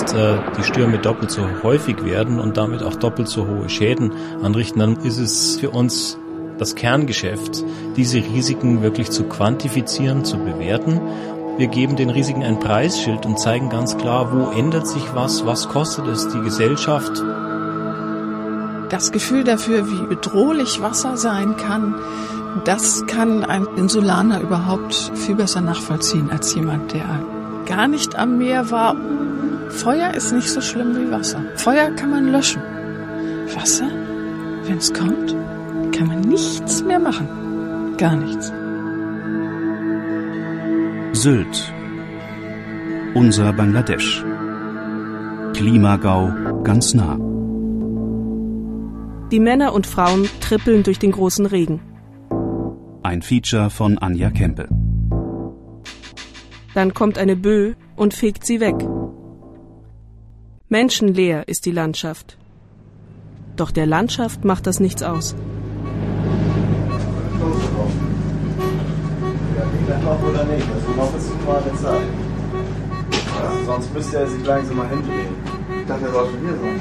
jetzt äh, die Stürme doppelt so häufig werden und damit auch doppelt so hohe Schäden anrichten, dann ist es für uns das Kerngeschäft, diese Risiken wirklich zu quantifizieren, zu bewerten. Wir geben den Risiken ein Preisschild und zeigen ganz klar, wo ändert sich was, was kostet es die Gesellschaft. Das Gefühl dafür, wie bedrohlich Wasser sein kann, das kann ein Insulaner überhaupt viel besser nachvollziehen als jemand, der gar nicht am Meer war. Feuer ist nicht so schlimm wie Wasser. Feuer kann man löschen. Wasser, wenn es kommt, kann man nichts mehr machen. Gar nichts. Sylt. Unser Bangladesch. Klimagau ganz nah. Die Männer und Frauen trippeln durch den großen Regen. Ein Feature von Anja Kempe. Dann kommt eine Bö und fegt sie weg. Menschenleer ist die Landschaft. Doch der Landschaft macht das nichts aus. oder nicht, also noch ist mal eine Zeit. Sonst müsste er sich langsam mal hindrehen. Ich dachte, er soll schon hier sein.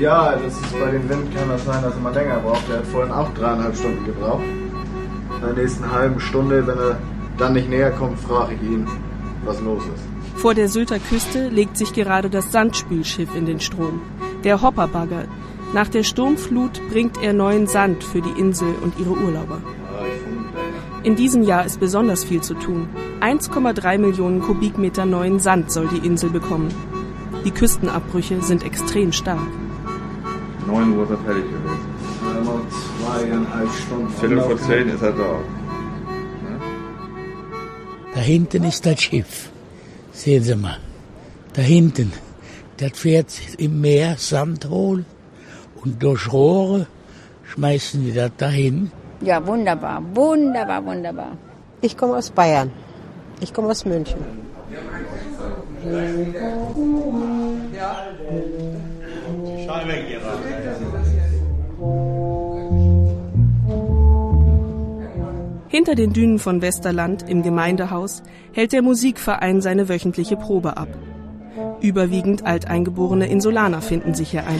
Ja, das ist bei dem Wind kann das sein, dass er mal länger braucht. Er hat vorhin auch dreieinhalb Stunden gebraucht. In der nächsten halben Stunde, wenn er dann nicht näher kommt, frage ich ihn, was los ist. Vor der Sylter Küste legt sich gerade das Sandspülschiff in den Strom. Der Hopperbagger. Nach der Sturmflut bringt er neuen Sand für die Insel und ihre Urlauber. In diesem Jahr ist besonders viel zu tun. 1,3 Millionen Kubikmeter neuen Sand soll die Insel bekommen. Die Küstenabbrüche sind extrem stark. 9 Uhr ist er fertig gewesen. Zweieinhalb Stunden. Viertel vor zehn ist er da. Da hinten ist das Schiff. Sehen Sie mal. Da hinten. Das fährt im Meer Sand holen und durch Rohre schmeißen die das dahin. Ja, wunderbar, wunderbar, wunderbar. Ich komme aus Bayern. Ich komme aus München. Hinter den Dünen von Westerland im Gemeindehaus hält der Musikverein seine wöchentliche Probe ab. Überwiegend alteingeborene Insulaner finden sich hier ein.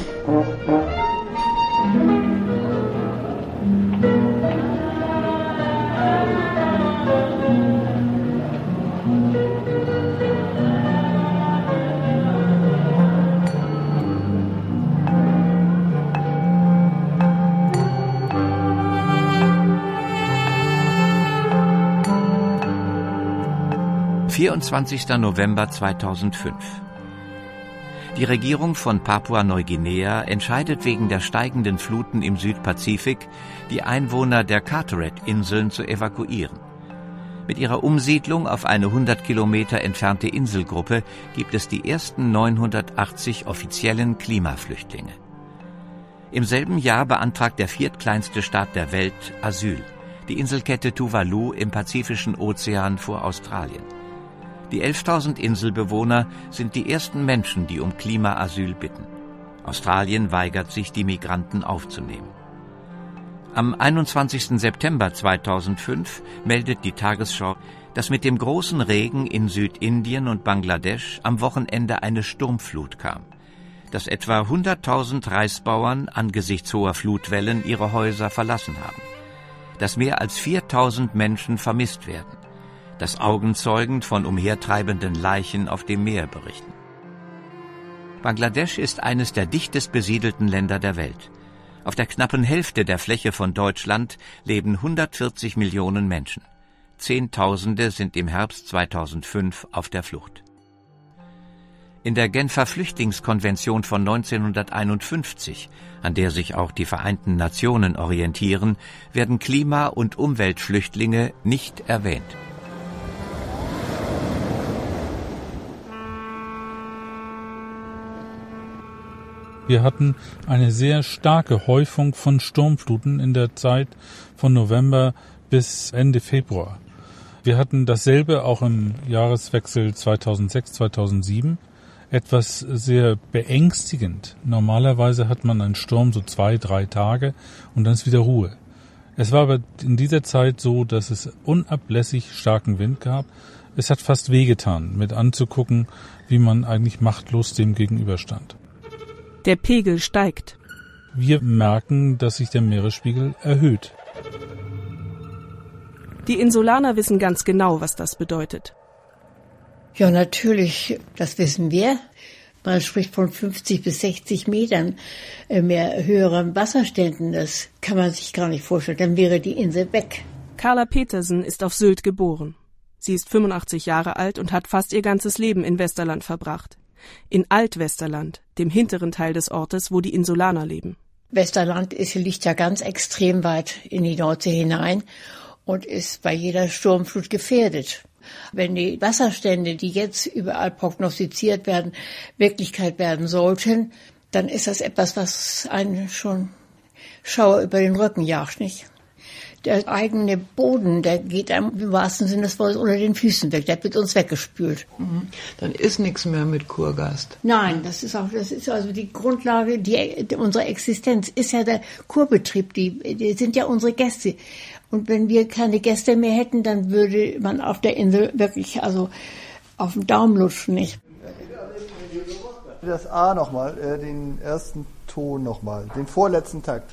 24. November 2005. Die Regierung von Papua-Neuguinea entscheidet wegen der steigenden Fluten im Südpazifik, die Einwohner der Carteret-Inseln zu evakuieren. Mit ihrer Umsiedlung auf eine 100 Kilometer entfernte Inselgruppe gibt es die ersten 980 offiziellen Klimaflüchtlinge. Im selben Jahr beantragt der viertkleinste Staat der Welt Asyl, die Inselkette Tuvalu im Pazifischen Ozean vor Australien. Die 11.000 Inselbewohner sind die ersten Menschen, die um Klimaasyl bitten. Australien weigert sich, die Migranten aufzunehmen. Am 21. September 2005 meldet die Tagesschau, dass mit dem großen Regen in Südindien und Bangladesch am Wochenende eine Sturmflut kam, dass etwa 100.000 Reisbauern angesichts hoher Flutwellen ihre Häuser verlassen haben, dass mehr als 4.000 Menschen vermisst werden das Augenzeugen von umhertreibenden Leichen auf dem Meer berichten. Bangladesch ist eines der dichtest besiedelten Länder der Welt. Auf der knappen Hälfte der Fläche von Deutschland leben 140 Millionen Menschen. Zehntausende sind im Herbst 2005 auf der Flucht. In der Genfer Flüchtlingskonvention von 1951, an der sich auch die Vereinten Nationen orientieren, werden Klima- und Umweltflüchtlinge nicht erwähnt. Wir hatten eine sehr starke Häufung von Sturmfluten in der Zeit von November bis Ende Februar. Wir hatten dasselbe auch im Jahreswechsel 2006-2007. Etwas sehr beängstigend. Normalerweise hat man einen Sturm so zwei, drei Tage und dann ist wieder Ruhe. Es war aber in dieser Zeit so, dass es unablässig starken Wind gab. es hat fast wehgetan, mit anzugucken, wie man eigentlich machtlos dem gegenüberstand. Der Pegel steigt. Wir merken, dass sich der Meeresspiegel erhöht. Die Insulaner wissen ganz genau, was das bedeutet. Ja, natürlich, das wissen wir. Man spricht von 50 bis 60 Metern äh, mehr höheren Wasserständen. Das kann man sich gar nicht vorstellen. Dann wäre die Insel weg. Carla Petersen ist auf Sylt geboren. Sie ist 85 Jahre alt und hat fast ihr ganzes Leben in Westerland verbracht. In Altwesterland, dem hinteren Teil des Ortes, wo die Insulaner leben. Westerland ist, liegt ja ganz extrem weit in die Nordsee hinein und ist bei jeder Sturmflut gefährdet. Wenn die Wasserstände, die jetzt überall prognostiziert werden, Wirklichkeit werden sollten, dann ist das etwas, was einen schon Schauer über den Rücken jagt, nicht? Der eigene Boden, der geht einem im wahrsten Sinne des Wortes unter den Füßen weg, der wird uns weggespült. Mhm. Dann ist nichts mehr mit Kurgast. Nein, das ist auch, das ist also die Grundlage, die, unserer Existenz ist ja der Kurbetrieb, die, die sind ja unsere Gäste. Und wenn wir keine Gäste mehr hätten, dann würde man auf der Insel wirklich also auf den Daumen lutschen, nicht? Das A nochmal, äh, den ersten Ton nochmal, den vorletzten Takt.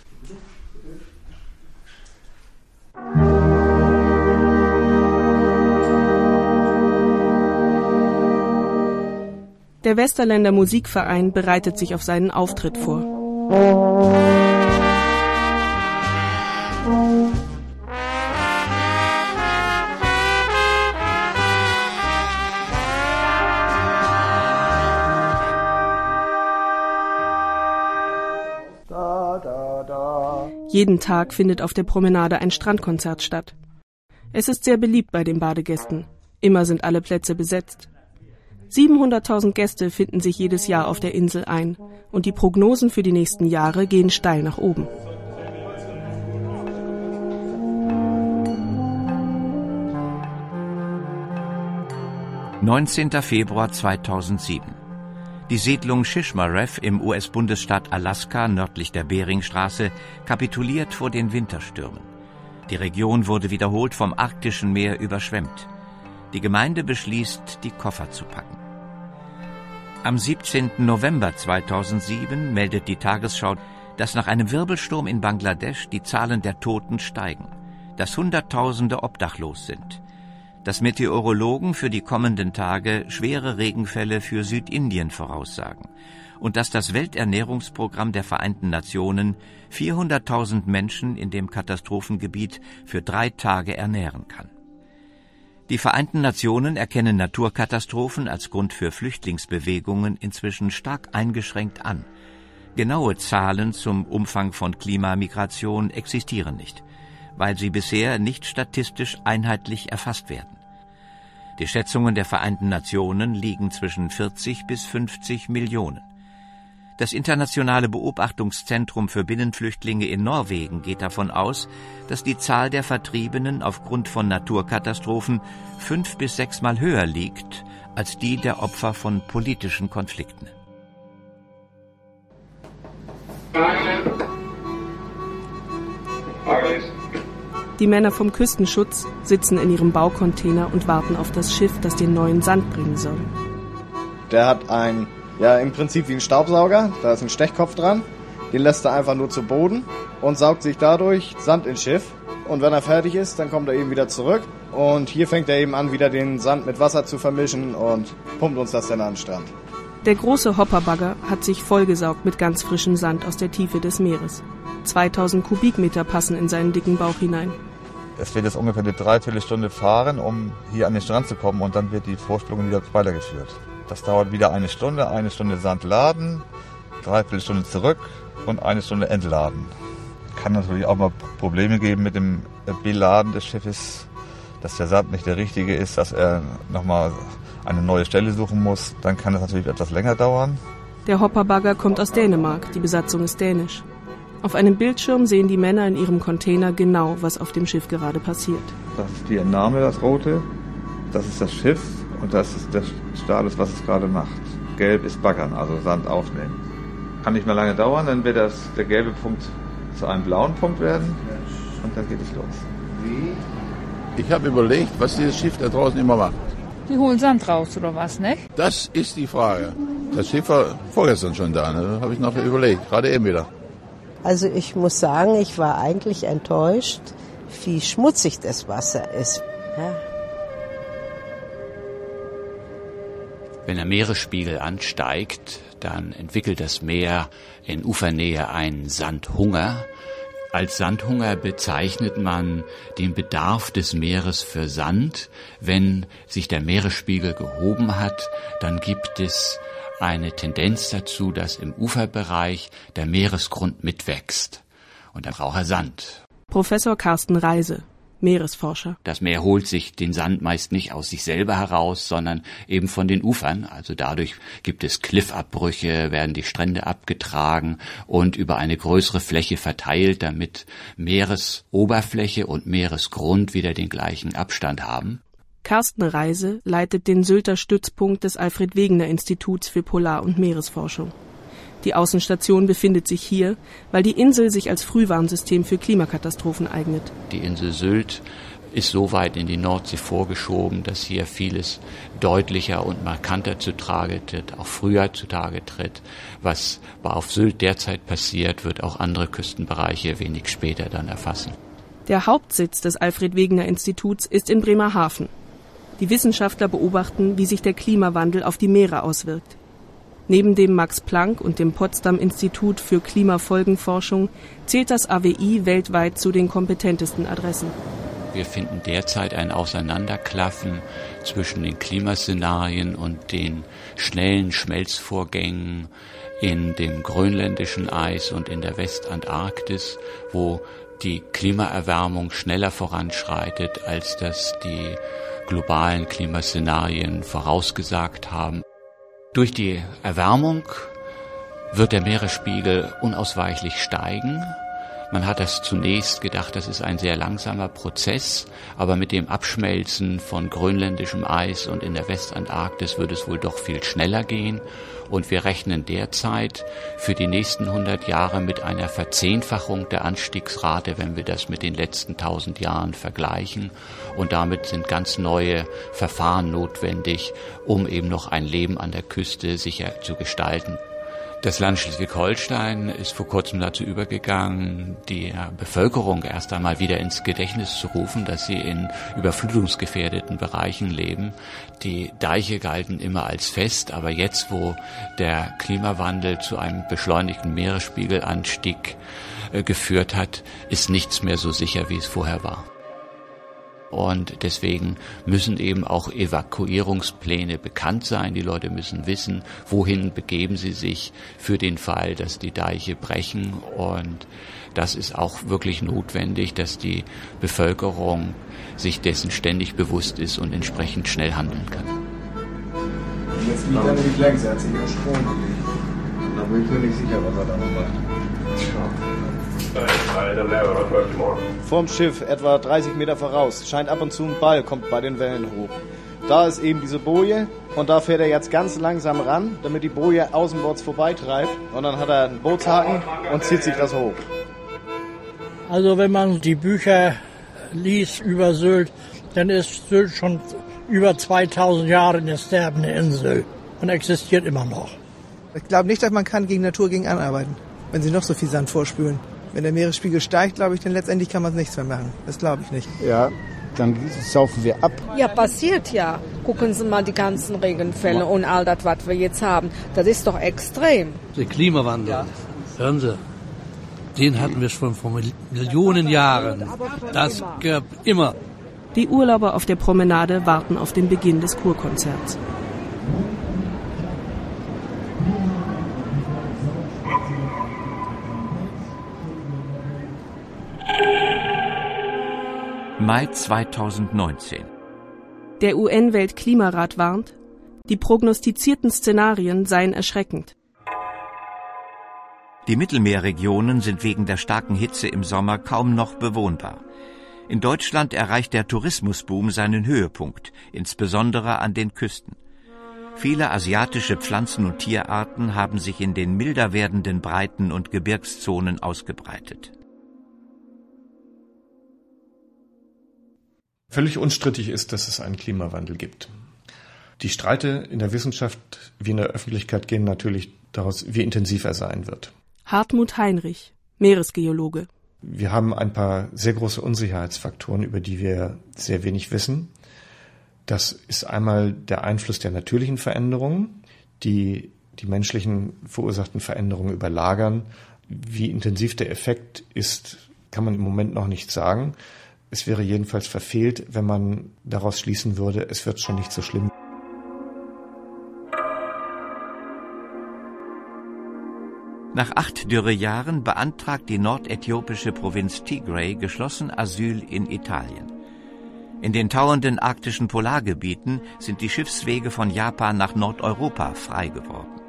Der Westerländer Musikverein bereitet sich auf seinen Auftritt vor. Jeden Tag findet auf der Promenade ein Strandkonzert statt. Es ist sehr beliebt bei den Badegästen. Immer sind alle Plätze besetzt. 700.000 Gäste finden sich jedes Jahr auf der Insel ein und die Prognosen für die nächsten Jahre gehen steil nach oben. Neunzehnter Februar 2007 die Siedlung Shishmaref im US-Bundesstaat Alaska nördlich der Beringstraße kapituliert vor den Winterstürmen. Die Region wurde wiederholt vom arktischen Meer überschwemmt. Die Gemeinde beschließt, die Koffer zu packen. Am 17. November 2007 meldet die Tagesschau, dass nach einem Wirbelsturm in Bangladesch die Zahlen der Toten steigen, dass Hunderttausende obdachlos sind dass Meteorologen für die kommenden Tage schwere Regenfälle für Südindien voraussagen und dass das Welternährungsprogramm der Vereinten Nationen 400.000 Menschen in dem Katastrophengebiet für drei Tage ernähren kann. Die Vereinten Nationen erkennen Naturkatastrophen als Grund für Flüchtlingsbewegungen inzwischen stark eingeschränkt an. Genaue Zahlen zum Umfang von Klimamigration existieren nicht, weil sie bisher nicht statistisch einheitlich erfasst werden. Die Schätzungen der Vereinten Nationen liegen zwischen 40 bis 50 Millionen. Das internationale Beobachtungszentrum für Binnenflüchtlinge in Norwegen geht davon aus, dass die Zahl der Vertriebenen aufgrund von Naturkatastrophen fünf bis sechsmal höher liegt als die der Opfer von politischen Konflikten. Die Männer vom Küstenschutz sitzen in ihrem Baucontainer und warten auf das Schiff, das den neuen Sand bringen soll. Der hat ein, ja im Prinzip wie ein Staubsauger, da ist ein Stechkopf dran. Den lässt er einfach nur zu Boden und saugt sich dadurch Sand ins Schiff. Und wenn er fertig ist, dann kommt er eben wieder zurück. Und hier fängt er eben an, wieder den Sand mit Wasser zu vermischen und pumpt uns das dann an den Strand. Der große Hopperbagger hat sich vollgesaugt mit ganz frischem Sand aus der Tiefe des Meeres. 2000 Kubikmeter passen in seinen dicken Bauch hinein. Es wird jetzt ungefähr eine Dreiviertelstunde fahren, um hier an den Strand zu kommen und dann wird die Vorspülung wieder weitergeführt. Das dauert wieder eine Stunde, eine Stunde Sand laden, Dreiviertelstunde zurück und eine Stunde entladen. Kann natürlich auch mal Probleme geben mit dem Beladen des Schiffes, dass der Sand nicht der richtige ist, dass er nochmal eine neue Stelle suchen muss. Dann kann das natürlich etwas länger dauern. Der Hopperbagger kommt aus Dänemark, die Besatzung ist dänisch. Auf einem Bildschirm sehen die Männer in ihrem Container genau, was auf dem Schiff gerade passiert. Das ist die Entnahme, das rote. Das ist das Schiff und das ist der Status, was es gerade macht. Gelb ist Baggern, also Sand aufnehmen. Kann nicht mehr lange dauern, dann wird das, der gelbe Punkt zu einem blauen Punkt werden und dann geht es los. Ich habe überlegt, was dieses Schiff da draußen immer macht. Die holen Sand raus oder was, ne? Das ist die Frage. Das Schiff war vorgestern schon da, ne? habe ich noch überlegt, gerade eben wieder. Also ich muss sagen, ich war eigentlich enttäuscht, wie schmutzig das Wasser ist. Ja. Wenn der Meeresspiegel ansteigt, dann entwickelt das Meer in Ufernähe einen Sandhunger. Als Sandhunger bezeichnet man den Bedarf des Meeres für Sand. Wenn sich der Meeresspiegel gehoben hat, dann gibt es eine Tendenz dazu, dass im Uferbereich der Meeresgrund mitwächst. Und dann braucht er Sand. Professor Carsten Reise, Meeresforscher. Das Meer holt sich den Sand meist nicht aus sich selber heraus, sondern eben von den Ufern. Also dadurch gibt es Cliffabbrüche, werden die Strände abgetragen und über eine größere Fläche verteilt, damit Meeresoberfläche und Meeresgrund wieder den gleichen Abstand haben. Carsten Reise leitet den Sylter Stützpunkt des Alfred Wegener Instituts für Polar- und Meeresforschung. Die Außenstation befindet sich hier, weil die Insel sich als Frühwarnsystem für Klimakatastrophen eignet. Die Insel Sylt ist so weit in die Nordsee vorgeschoben, dass hier vieles deutlicher und markanter zutage tritt, auch früher zutage tritt. Was auf Sylt derzeit passiert, wird auch andere Küstenbereiche wenig später dann erfassen. Der Hauptsitz des Alfred Wegener Instituts ist in Bremerhaven. Die Wissenschaftler beobachten, wie sich der Klimawandel auf die Meere auswirkt. Neben dem Max Planck und dem Potsdam Institut für Klimafolgenforschung zählt das AWI weltweit zu den kompetentesten Adressen. Wir finden derzeit ein Auseinanderklaffen zwischen den Klimaszenarien und den schnellen Schmelzvorgängen in dem grönländischen Eis und in der Westantarktis, wo die Klimaerwärmung schneller voranschreitet, als das die globalen Klimaszenarien vorausgesagt haben. Durch die Erwärmung wird der Meeresspiegel unausweichlich steigen. Man hat das zunächst gedacht, das ist ein sehr langsamer Prozess, aber mit dem Abschmelzen von grönländischem Eis und in der Westantarktis wird es wohl doch viel schneller gehen. Und wir rechnen derzeit für die nächsten 100 Jahre mit einer Verzehnfachung der Anstiegsrate, wenn wir das mit den letzten 1000 Jahren vergleichen. Und damit sind ganz neue Verfahren notwendig, um eben noch ein Leben an der Küste sicher zu gestalten. Das Land Schleswig-Holstein ist vor kurzem dazu übergegangen, die Bevölkerung erst einmal wieder ins Gedächtnis zu rufen, dass sie in überflutungsgefährdeten Bereichen leben. Die Deiche galten immer als fest, aber jetzt, wo der Klimawandel zu einem beschleunigten Meeresspiegelanstieg äh, geführt hat, ist nichts mehr so sicher, wie es vorher war. Und deswegen müssen eben auch Evakuierungspläne bekannt sein. Die Leute müssen wissen, wohin begeben sie sich für den Fall, dass die Deiche brechen. Und das ist auch wirklich notwendig, dass die Bevölkerung sich dessen ständig bewusst ist und entsprechend schnell handeln kann. Jetzt liegt er nämlich längs, er hat sich über Strom gelegt. Da bin ich mir nicht sicher, was er da noch macht. Vorm Schiff, etwa 30 Meter voraus, scheint ab und zu ein Ball, kommt bei den Wellen hoch. Da ist eben diese Boje und da fährt er jetzt ganz langsam ran, damit die Boje außenbords vorbeitreibt. Und dann hat er einen Bootshaken und zieht sich das hoch. Also wenn man die Bücher liest über Sylt, dann ist Sylt schon über 2000 Jahre eine sterbende Insel und existiert immer noch. Ich glaube nicht, dass man kann gegen Natur gegen anarbeiten, wenn sie noch so viel Sand vorspülen. Wenn der Meeresspiegel steigt, glaube ich, dann letztendlich kann man nichts mehr machen. Das glaube ich nicht. Ja, dann saufen wir ab. Ja, passiert ja. Gucken Sie mal die ganzen Regenfälle und all das, was wir jetzt haben. Das ist doch extrem. Der Klimawandel, ja. hören Sie, den hatten wir schon vor Millionen Jahren. Das gab immer. Die Urlauber auf der Promenade warten auf den Beginn des Kurkonzerts. Mai 2019. Der UN-Weltklimarat warnt, die prognostizierten Szenarien seien erschreckend. Die Mittelmeerregionen sind wegen der starken Hitze im Sommer kaum noch bewohnbar. In Deutschland erreicht der Tourismusboom seinen Höhepunkt, insbesondere an den Küsten. Viele asiatische Pflanzen- und Tierarten haben sich in den milder werdenden Breiten- und Gebirgszonen ausgebreitet. Völlig unstrittig ist, dass es einen Klimawandel gibt. Die Streite in der Wissenschaft wie in der Öffentlichkeit gehen natürlich daraus, wie intensiv er sein wird. Hartmut Heinrich, Meeresgeologe. Wir haben ein paar sehr große Unsicherheitsfaktoren, über die wir sehr wenig wissen. Das ist einmal der Einfluss der natürlichen Veränderungen, die die menschlichen verursachten Veränderungen überlagern. Wie intensiv der Effekt ist, kann man im Moment noch nicht sagen. Es wäre jedenfalls verfehlt, wenn man daraus schließen würde, es wird schon nicht so schlimm. Nach acht Dürrejahren beantragt die nordäthiopische Provinz Tigray geschlossen Asyl in Italien. In den tauenden arktischen Polargebieten sind die Schiffswege von Japan nach Nordeuropa frei geworden.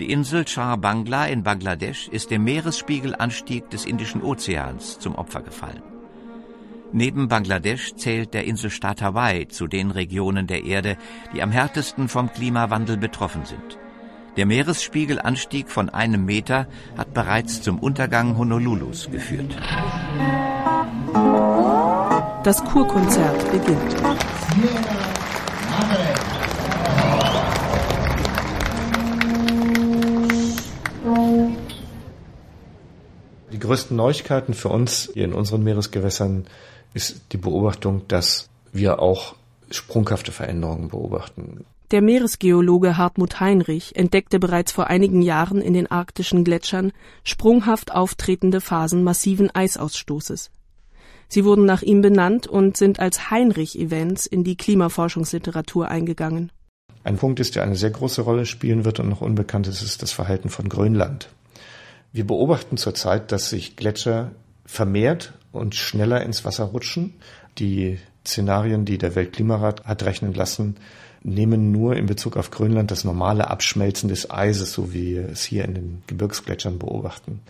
Die Insel Char Bangla in Bangladesch ist dem Meeresspiegelanstieg des Indischen Ozeans zum Opfer gefallen. Neben Bangladesch zählt der Inselstaat Hawaii zu den Regionen der Erde, die am härtesten vom Klimawandel betroffen sind. Der Meeresspiegelanstieg von einem Meter hat bereits zum Untergang Honolulus geführt. Das Kurkonzert beginnt. Die größten Neuigkeiten für uns hier in unseren Meeresgewässern ist die Beobachtung, dass wir auch sprunghafte Veränderungen beobachten. Der Meeresgeologe Hartmut Heinrich entdeckte bereits vor einigen Jahren in den arktischen Gletschern sprunghaft auftretende Phasen massiven Eisausstoßes. Sie wurden nach ihm benannt und sind als Heinrich-Events in die Klimaforschungsliteratur eingegangen. Ein Punkt ist, der eine sehr große Rolle spielen wird und noch unbekannt ist, ist das Verhalten von Grönland. Wir beobachten zurzeit, dass sich Gletscher vermehrt und schneller ins Wasser rutschen. Die Szenarien, die der Weltklimarat hat rechnen lassen, nehmen nur in Bezug auf Grönland das normale Abschmelzen des Eises, so wie wir es hier in den Gebirgsgletschern beobachten,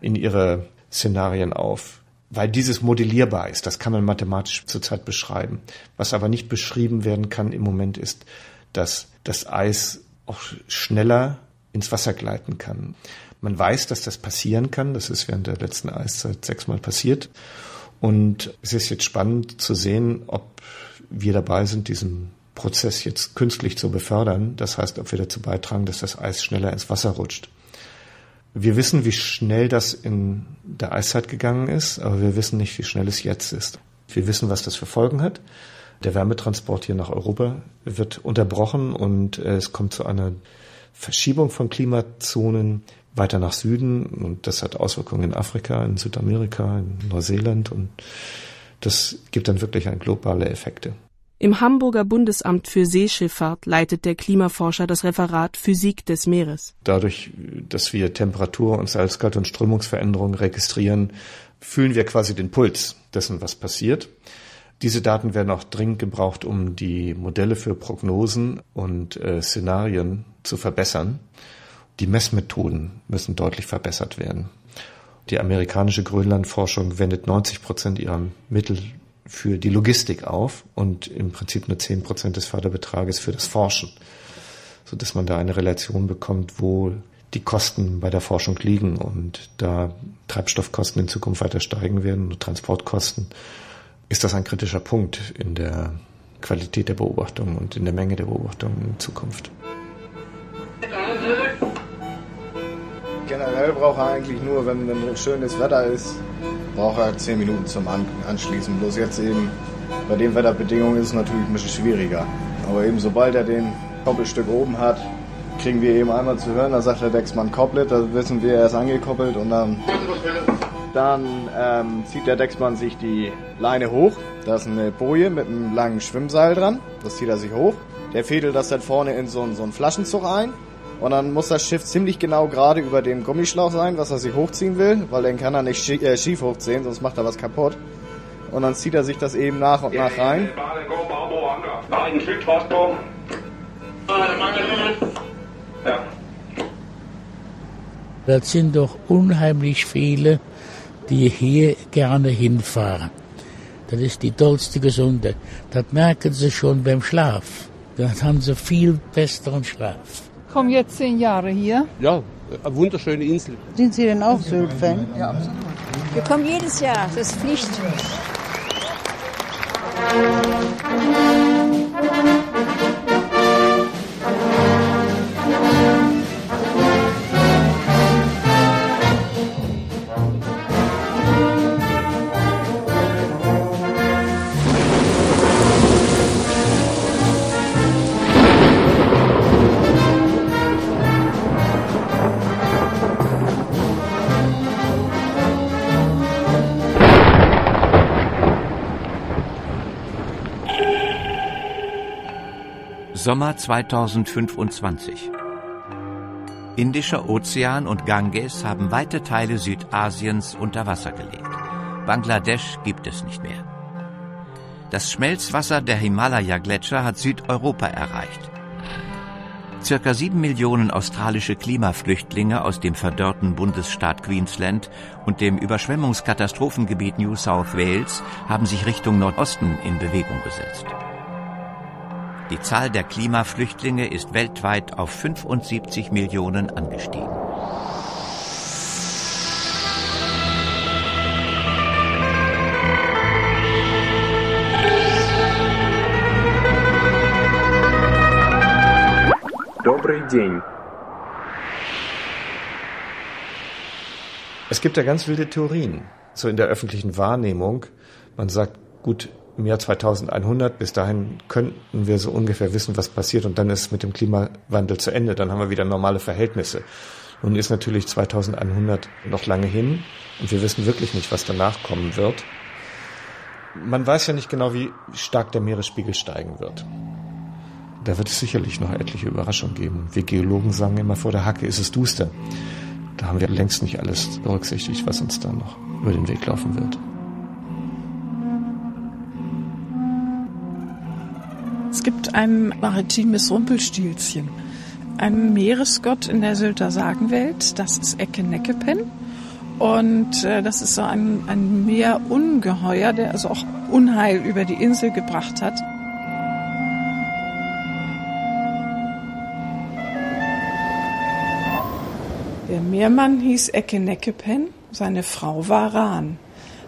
in ihre Szenarien auf. Weil dieses modellierbar ist, das kann man mathematisch zurzeit beschreiben. Was aber nicht beschrieben werden kann im Moment ist, dass das Eis auch schneller ins Wasser gleiten kann. Man weiß, dass das passieren kann. Das ist während der letzten Eiszeit sechsmal passiert. Und es ist jetzt spannend zu sehen, ob wir dabei sind, diesen Prozess jetzt künstlich zu befördern. Das heißt, ob wir dazu beitragen, dass das Eis schneller ins Wasser rutscht. Wir wissen, wie schnell das in der Eiszeit gegangen ist, aber wir wissen nicht, wie schnell es jetzt ist. Wir wissen, was das für Folgen hat. Der Wärmetransport hier nach Europa wird unterbrochen und es kommt zu einer Verschiebung von Klimazonen weiter nach Süden und das hat Auswirkungen in Afrika, in Südamerika, in Neuseeland und das gibt dann wirklich ein globale Effekte. Im Hamburger Bundesamt für Seeschifffahrt leitet der Klimaforscher das Referat Physik des Meeres. Dadurch, dass wir Temperatur- und Salzgehalt- und Strömungsveränderungen registrieren, fühlen wir quasi den Puls dessen, was passiert. Diese Daten werden auch dringend gebraucht, um die Modelle für Prognosen und äh, Szenarien zu verbessern. Die Messmethoden müssen deutlich verbessert werden. Die amerikanische Grönlandforschung wendet 90 Prozent ihrer Mittel für die Logistik auf und im Prinzip nur 10 Prozent des Förderbetrages für das Forschen, so dass man da eine Relation bekommt, wo die Kosten bei der Forschung liegen und da Treibstoffkosten in Zukunft weiter steigen werden und Transportkosten, ist das ein kritischer Punkt in der Qualität der Beobachtung und in der Menge der Beobachtungen in Zukunft. Generell braucht er eigentlich nur, wenn, wenn schönes Wetter ist, braucht er zehn Minuten zum An Anschließen. Bloß jetzt eben bei den Wetterbedingungen ist es natürlich ein bisschen schwieriger. Aber eben sobald er den Koppelstück oben hat, kriegen wir eben einmal zu hören, da sagt der Dexmann koppelt, da wissen wir, er ist angekoppelt und dann, dann ähm, zieht der Dexmann sich die Leine hoch. Da ist eine Boje mit einem langen Schwimmseil dran, das zieht er sich hoch. Der fädelt das dann vorne in so, so einen Flaschenzug ein und dann muss das Schiff ziemlich genau gerade über dem Gummischlauch sein, was er sich hochziehen will, weil den kann er nicht schief, äh, schief hochziehen, sonst macht er was kaputt. Und dann zieht er sich das eben nach und nach rein. Das sind doch unheimlich viele, die hier gerne hinfahren. Das ist die tollste Gesundheit. Das merken sie schon beim Schlaf. Dann haben sie viel besseren Schlaf. Ich komme jetzt zehn Jahre hier. Ja, eine wunderschöne Insel. Sind Sie denn auch Sylt-Fan? Ja, absolut. Wir kommen jedes Jahr, das ist Pflicht. Sommer 2025. Indischer Ozean und Ganges haben weite Teile Südasiens unter Wasser gelegt. Bangladesch gibt es nicht mehr. Das Schmelzwasser der Himalaya-Gletscher hat Südeuropa erreicht. Circa sieben Millionen australische Klimaflüchtlinge aus dem verdörrten Bundesstaat Queensland und dem Überschwemmungskatastrophengebiet New South Wales haben sich Richtung Nordosten in Bewegung gesetzt. Die Zahl der Klimaflüchtlinge ist weltweit auf 75 Millionen angestiegen. Добрый день. Es gibt ja ganz wilde Theorien, so in der öffentlichen Wahrnehmung. Man sagt, gut, im Jahr 2100, bis dahin könnten wir so ungefähr wissen, was passiert und dann ist mit dem Klimawandel zu Ende, dann haben wir wieder normale Verhältnisse. Nun ist natürlich 2100 noch lange hin und wir wissen wirklich nicht, was danach kommen wird. Man weiß ja nicht genau, wie stark der Meeresspiegel steigen wird. Da wird es sicherlich noch etliche Überraschungen geben. Wir Geologen sagen immer, vor der Hacke ist es duster. Da haben wir längst nicht alles berücksichtigt, was uns da noch über den Weg laufen wird. Es gibt ein maritimes Rumpelstilzchen, ein Meeresgott in der Sylter Sagenwelt, das ist Ecke-Neckepen. Und äh, das ist so ein, ein Meerungeheuer, der also auch Unheil über die Insel gebracht hat. Der Meermann hieß Ecke-Neckepen, seine Frau war Rahn.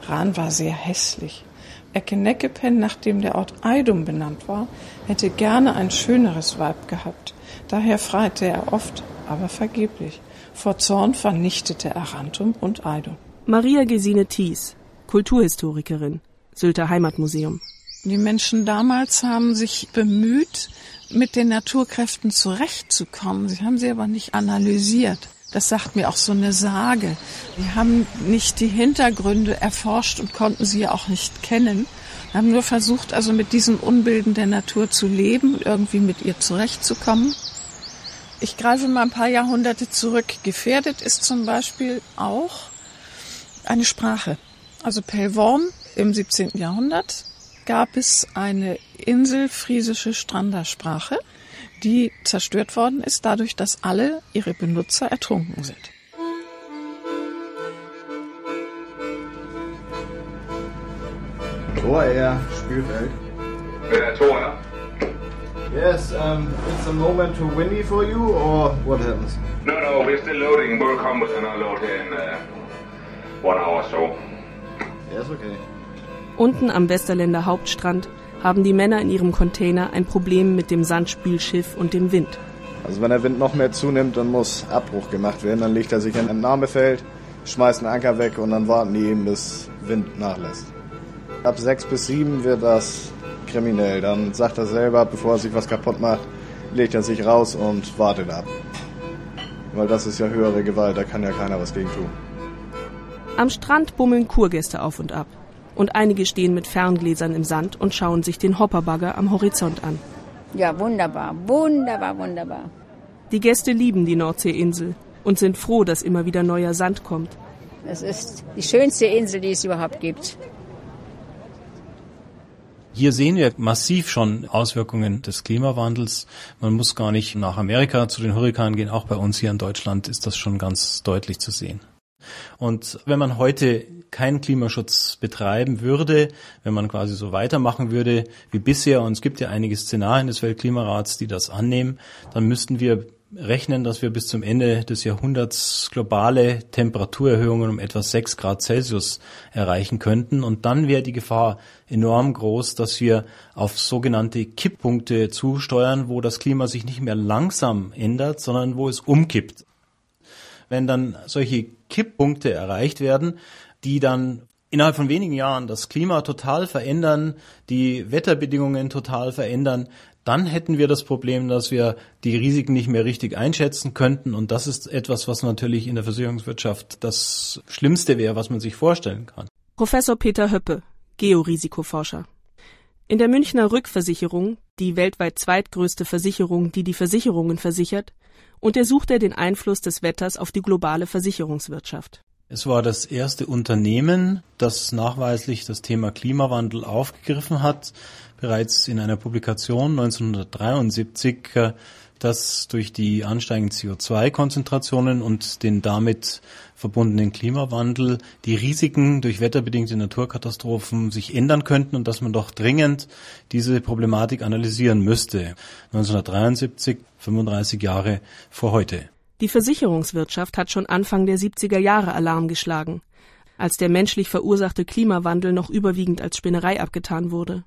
Rahn war sehr hässlich. Eckeneckepen, nachdem der Ort Eidum benannt war, hätte gerne ein schöneres Weib gehabt. Daher freite er oft, aber vergeblich. Vor Zorn vernichtete er Rantum und Eidum. Maria Gesine Thies, Kulturhistorikerin, Sylter Heimatmuseum. Die Menschen damals haben sich bemüht, mit den Naturkräften zurechtzukommen. Sie haben sie aber nicht analysiert. Das sagt mir auch so eine Sage. Wir haben nicht die Hintergründe erforscht und konnten sie auch nicht kennen. Wir haben nur versucht, also mit diesen Unbilden der Natur zu leben irgendwie mit ihr zurechtzukommen. Ich greife mal ein paar Jahrhunderte zurück. Gefährdet ist zum Beispiel auch eine Sprache. Also Pellworm im 17. Jahrhundert gab es eine inselfriesische Strandersprache die zerstört worden ist, dadurch, dass alle ihre Benutzer ertrunken sind. Tor Air Spielfeld. Uh, Tor, ja? Yes, um, it's a moment too windy for you, or what happens? No, no, we're still loading. We'll come with an unload in uh, one hour or so. Yes, okay. Unten am Westerländer Hauptstrand haben die Männer in ihrem Container ein Problem mit dem Sandspülschiff und dem Wind. Also wenn der Wind noch mehr zunimmt, dann muss Abbruch gemacht werden. Dann legt er sich in ein Entnahmefeld, schmeißt einen Anker weg und dann warten die eben, bis Wind nachlässt. Ab sechs bis sieben wird das kriminell. Dann sagt er selber, bevor er sich was kaputt macht, legt er sich raus und wartet ab. Weil das ist ja höhere Gewalt, da kann ja keiner was gegen tun. Am Strand bummeln Kurgäste auf und ab und einige stehen mit Ferngläsern im Sand und schauen sich den Hopperbagger am Horizont an. Ja, wunderbar, wunderbar, wunderbar. Die Gäste lieben die Nordseeinsel und sind froh, dass immer wieder neuer Sand kommt. Es ist die schönste Insel, die es überhaupt gibt. Hier sehen wir massiv schon Auswirkungen des Klimawandels. Man muss gar nicht nach Amerika zu den Hurrikanen gehen. Auch bei uns hier in Deutschland ist das schon ganz deutlich zu sehen. Und wenn man heute keinen Klimaschutz betreiben würde, wenn man quasi so weitermachen würde wie bisher, und es gibt ja einige Szenarien des Weltklimarats, die das annehmen, dann müssten wir rechnen, dass wir bis zum Ende des Jahrhunderts globale Temperaturerhöhungen um etwa sechs Grad Celsius erreichen könnten. Und dann wäre die Gefahr enorm groß, dass wir auf sogenannte Kipppunkte zusteuern, wo das Klima sich nicht mehr langsam ändert, sondern wo es umkippt. Wenn dann solche Kipppunkte erreicht werden, die dann innerhalb von wenigen Jahren das Klima total verändern, die Wetterbedingungen total verändern, dann hätten wir das Problem, dass wir die Risiken nicht mehr richtig einschätzen könnten. Und das ist etwas, was natürlich in der Versicherungswirtschaft das Schlimmste wäre, was man sich vorstellen kann. Professor Peter Höppe, Georisikoforscher. In der Münchner Rückversicherung die weltweit zweitgrößte Versicherung, die die Versicherungen versichert, untersucht er den Einfluss des Wetters auf die globale Versicherungswirtschaft. Es war das erste Unternehmen, das nachweislich das Thema Klimawandel aufgegriffen hat. Bereits in einer Publikation 1973 dass durch die ansteigenden CO2-Konzentrationen und den damit verbundenen Klimawandel die Risiken durch wetterbedingte Naturkatastrophen sich ändern könnten und dass man doch dringend diese Problematik analysieren müsste. 1973, 35 Jahre vor heute. Die Versicherungswirtschaft hat schon Anfang der 70er Jahre Alarm geschlagen, als der menschlich verursachte Klimawandel noch überwiegend als Spinnerei abgetan wurde.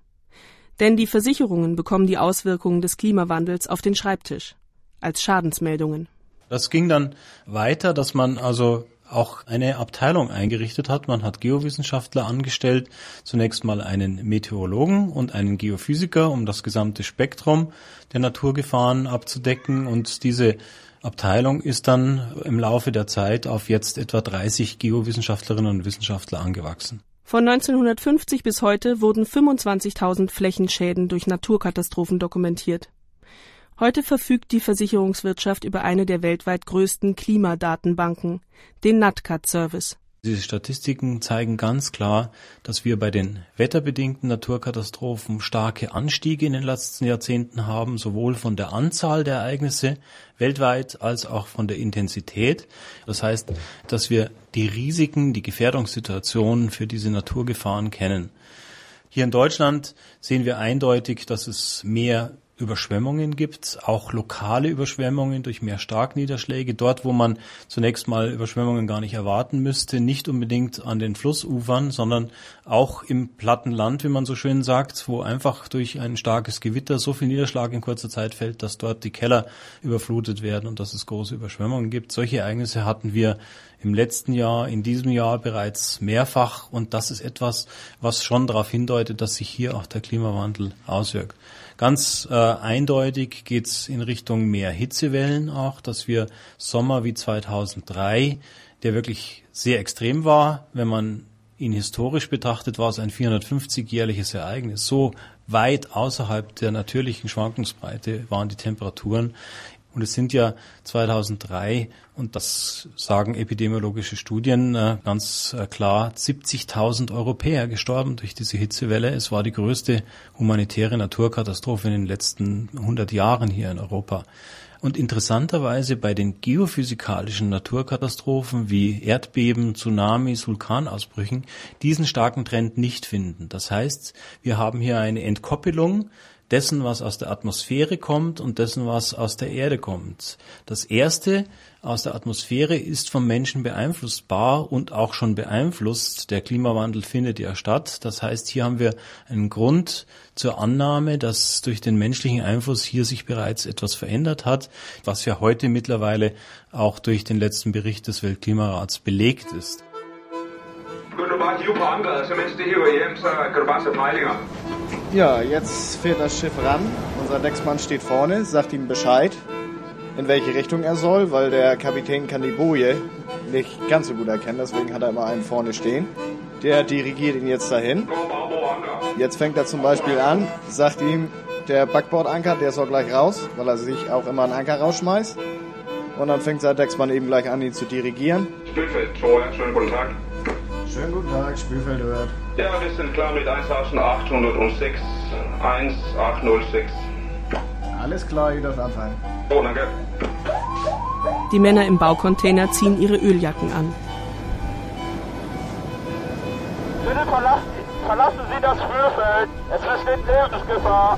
Denn die Versicherungen bekommen die Auswirkungen des Klimawandels auf den Schreibtisch als Schadensmeldungen. Das ging dann weiter, dass man also auch eine Abteilung eingerichtet hat. Man hat Geowissenschaftler angestellt, zunächst mal einen Meteorologen und einen Geophysiker, um das gesamte Spektrum der Naturgefahren abzudecken. Und diese Abteilung ist dann im Laufe der Zeit auf jetzt etwa 30 Geowissenschaftlerinnen und Wissenschaftler angewachsen. Von 1950 bis heute wurden 25.000 Flächenschäden durch Naturkatastrophen dokumentiert. Heute verfügt die Versicherungswirtschaft über eine der weltweit größten Klimadatenbanken, den NatCat-Service. Diese Statistiken zeigen ganz klar, dass wir bei den wetterbedingten Naturkatastrophen starke Anstiege in den letzten Jahrzehnten haben, sowohl von der Anzahl der Ereignisse weltweit als auch von der Intensität. Das heißt, dass wir die Risiken, die Gefährdungssituationen für diese Naturgefahren kennen. Hier in Deutschland sehen wir eindeutig, dass es mehr Überschwemmungen gibt, auch lokale Überschwemmungen durch mehr Starkniederschläge, dort wo man zunächst mal Überschwemmungen gar nicht erwarten müsste, nicht unbedingt an den Flussufern, sondern auch im platten Land, wie man so schön sagt, wo einfach durch ein starkes Gewitter so viel Niederschlag in kurzer Zeit fällt, dass dort die Keller überflutet werden und dass es große Überschwemmungen gibt. Solche Ereignisse hatten wir im letzten Jahr, in diesem Jahr bereits mehrfach und das ist etwas, was schon darauf hindeutet, dass sich hier auch der Klimawandel auswirkt. Ganz äh, eindeutig geht's in Richtung mehr Hitzewellen auch, dass wir Sommer wie 2003, der wirklich sehr extrem war, wenn man ihn historisch betrachtet, war es ein 450-jährliches Ereignis. So weit außerhalb der natürlichen Schwankungsbreite waren die Temperaturen. Und es sind ja 2003, und das sagen epidemiologische Studien äh, ganz äh, klar, 70.000 Europäer gestorben durch diese Hitzewelle. Es war die größte humanitäre Naturkatastrophe in den letzten 100 Jahren hier in Europa. Und interessanterweise bei den geophysikalischen Naturkatastrophen wie Erdbeben, Tsunamis, Vulkanausbrüchen diesen starken Trend nicht finden. Das heißt, wir haben hier eine Entkoppelung dessen, was aus der Atmosphäre kommt und dessen, was aus der Erde kommt. Das erste aus der Atmosphäre ist vom Menschen beeinflussbar und auch schon beeinflusst. Der Klimawandel findet ja statt. Das heißt, hier haben wir einen Grund zur Annahme, dass durch den menschlichen Einfluss hier sich bereits etwas verändert hat, was ja heute mittlerweile auch durch den letzten Bericht des Weltklimarats belegt ist. Ja, jetzt fährt das Schiff ran. Unser Decksmann steht vorne, sagt ihm Bescheid, in welche Richtung er soll, weil der Kapitän kann die Boje nicht ganz so gut erkennen, deswegen hat er immer einen vorne stehen. Der dirigiert ihn jetzt dahin. Jetzt fängt er zum Beispiel an, sagt ihm der Backbordanker, der soll gleich raus, weil er sich auch immer einen Anker rausschmeißt. Und dann fängt sein Decksmann eben gleich an, ihn zu dirigieren. Spielfeld, vorher, schönen guten Tag. Schönen guten Tag, Spielfeld hört. Ja, wir sind klar mit 1806, 1806. Alles klar, ihr dürft anfangen. Oh, danke. Die Männer im Baucontainer ziehen ihre Öljacken an. Bitte verlassen, verlassen Sie das Spielfeld. Es besteht Lebensgefahr.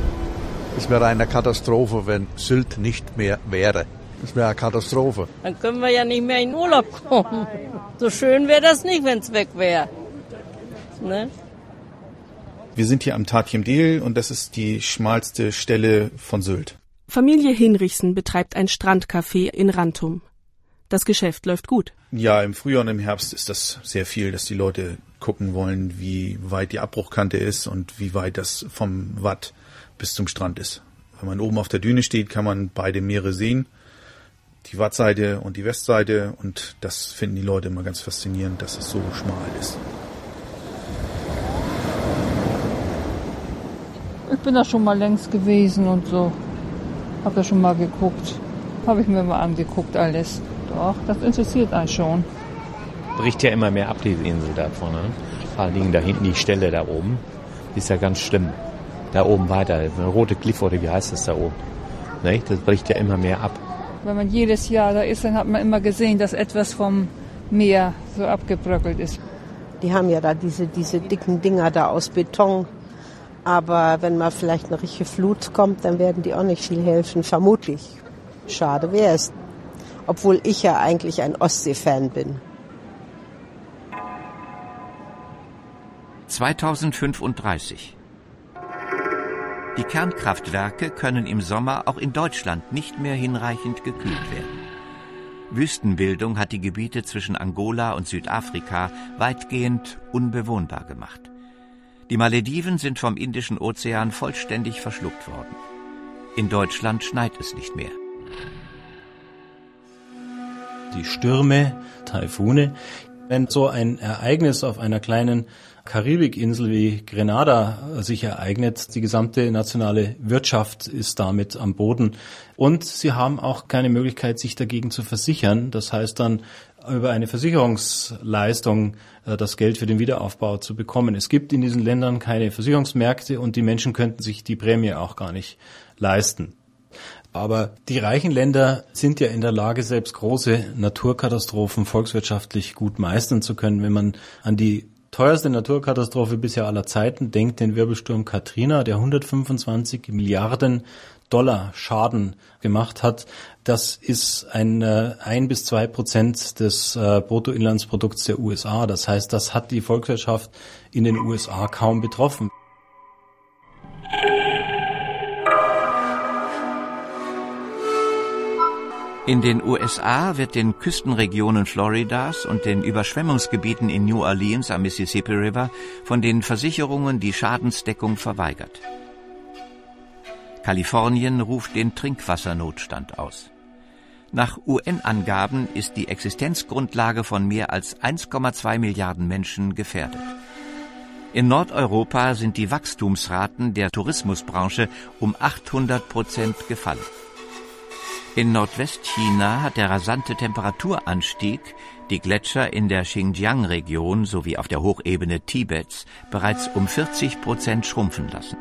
Es wäre eine Katastrophe, wenn Sylt nicht mehr wäre. Das wäre eine Katastrophe. Dann können wir ja nicht mehr in Urlaub kommen. So schön wäre das nicht, wenn es weg wäre. Ne? Wir sind hier am Tatjemdel und das ist die schmalste Stelle von Sylt. Familie Hinrichsen betreibt ein Strandcafé in Rantum. Das Geschäft läuft gut. Ja, im Frühjahr und im Herbst ist das sehr viel, dass die Leute gucken wollen, wie weit die Abbruchkante ist und wie weit das vom Watt bis zum Strand ist. Wenn man oben auf der Düne steht, kann man beide Meere sehen die Wattseite und die Westseite und das finden die Leute immer ganz faszinierend, dass es so schmal ist. Ich bin da schon mal längst gewesen und so. Hab da schon mal geguckt. Habe ich mir mal angeguckt alles. Doch, das interessiert einen schon. Bricht ja immer mehr ab, diese Insel da vorne. Vor allen Dingen da hinten die Stelle da oben. Die ist ja ganz schlimm. Da oben weiter, eine rote Kliff oder wie heißt das da oben? Ne? Das bricht ja immer mehr ab. Wenn man jedes Jahr da ist, dann hat man immer gesehen, dass etwas vom Meer so abgebröckelt ist. Die haben ja da diese, diese dicken Dinger da aus Beton. Aber wenn mal vielleicht eine richtige Flut kommt, dann werden die auch nicht viel helfen, vermutlich. Schade wäre es. Obwohl ich ja eigentlich ein Ostsee-Fan bin. 2035. Die Kernkraftwerke können im Sommer auch in Deutschland nicht mehr hinreichend gekühlt werden. Wüstenbildung hat die Gebiete zwischen Angola und Südafrika weitgehend unbewohnbar gemacht. Die Malediven sind vom Indischen Ozean vollständig verschluckt worden. In Deutschland schneit es nicht mehr. Die Stürme, Taifune, wenn so ein Ereignis auf einer kleinen Karibikinsel wie Grenada sich ereignet. Die gesamte nationale Wirtschaft ist damit am Boden. Und sie haben auch keine Möglichkeit, sich dagegen zu versichern. Das heißt dann, über eine Versicherungsleistung äh, das Geld für den Wiederaufbau zu bekommen. Es gibt in diesen Ländern keine Versicherungsmärkte und die Menschen könnten sich die Prämie auch gar nicht leisten. Aber die reichen Länder sind ja in der Lage, selbst große Naturkatastrophen volkswirtschaftlich gut meistern zu können. Wenn man an die teuerste Naturkatastrophe bisher aller Zeiten denkt, den Wirbelsturm Katrina, der 125 Milliarden Dollar Schaden gemacht hat. Das ist ein, äh, ein bis zwei Prozent des äh, Bruttoinlandsprodukts der USA. Das heißt, das hat die Volkswirtschaft in den USA kaum betroffen. In den USA wird den Küstenregionen Floridas und den Überschwemmungsgebieten in New Orleans am Mississippi River von den Versicherungen die Schadensdeckung verweigert. Kalifornien ruft den Trinkwassernotstand aus. Nach UN-Angaben ist die Existenzgrundlage von mehr als 1,2 Milliarden Menschen gefährdet. In Nordeuropa sind die Wachstumsraten der Tourismusbranche um 800 Prozent gefallen. In Nordwestchina hat der rasante Temperaturanstieg die Gletscher in der Xinjiang-Region sowie auf der Hochebene Tibets bereits um 40 Prozent schrumpfen lassen.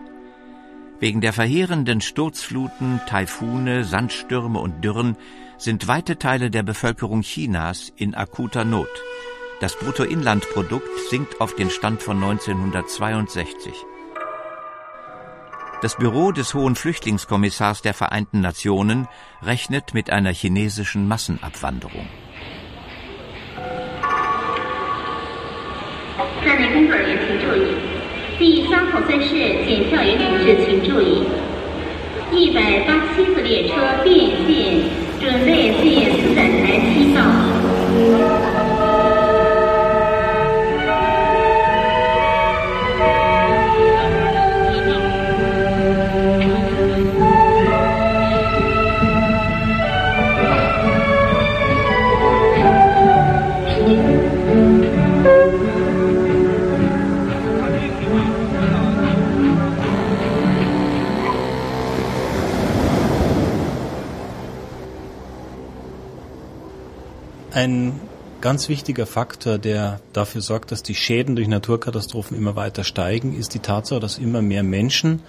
Wegen der verheerenden Sturzfluten, Taifune, Sandstürme und Dürren sind weite Teile der Bevölkerung Chinas in akuter Not. Das Bruttoinlandprodukt sinkt auf den Stand von 1962. Das Büro des Hohen Flüchtlingskommissars der Vereinten Nationen rechnet mit einer chinesischen Massenabwanderung. Thank ein ganz wichtiger Faktor, der dafür sorgt, dass die Schäden durch Naturkatastrophen immer weiter steigen, ist die Tatsache, dass immer mehr Menschen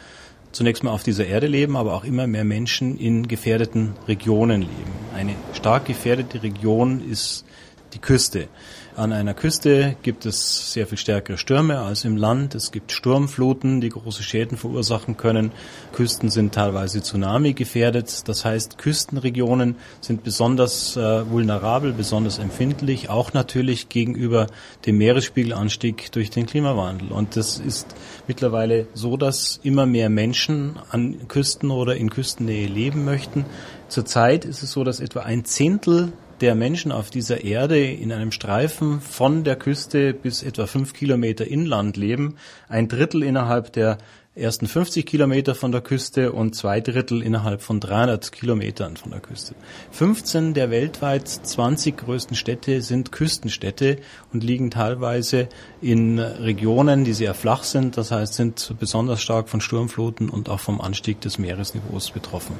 zunächst mal auf dieser Erde leben, aber auch immer mehr Menschen in gefährdeten Regionen leben. Eine stark gefährdete Region ist die Küste. An einer Küste gibt es sehr viel stärkere Stürme als im Land. Es gibt Sturmfluten, die große Schäden verursachen können. Küsten sind teilweise Tsunami gefährdet. Das heißt, Küstenregionen sind besonders äh, vulnerabel, besonders empfindlich, auch natürlich gegenüber dem Meeresspiegelanstieg durch den Klimawandel. Und das ist mittlerweile so, dass immer mehr Menschen an Küsten oder in Küstennähe leben möchten. Zurzeit ist es so, dass etwa ein Zehntel der Menschen auf dieser Erde in einem Streifen von der Küste bis etwa fünf Kilometer inland leben, ein Drittel innerhalb der ersten 50 Kilometer von der Küste und zwei Drittel innerhalb von 300 Kilometern von der Küste. 15 der weltweit 20 größten Städte sind Küstenstädte und liegen teilweise in Regionen, die sehr flach sind, das heißt sind besonders stark von Sturmfluten und auch vom Anstieg des Meeresniveaus betroffen.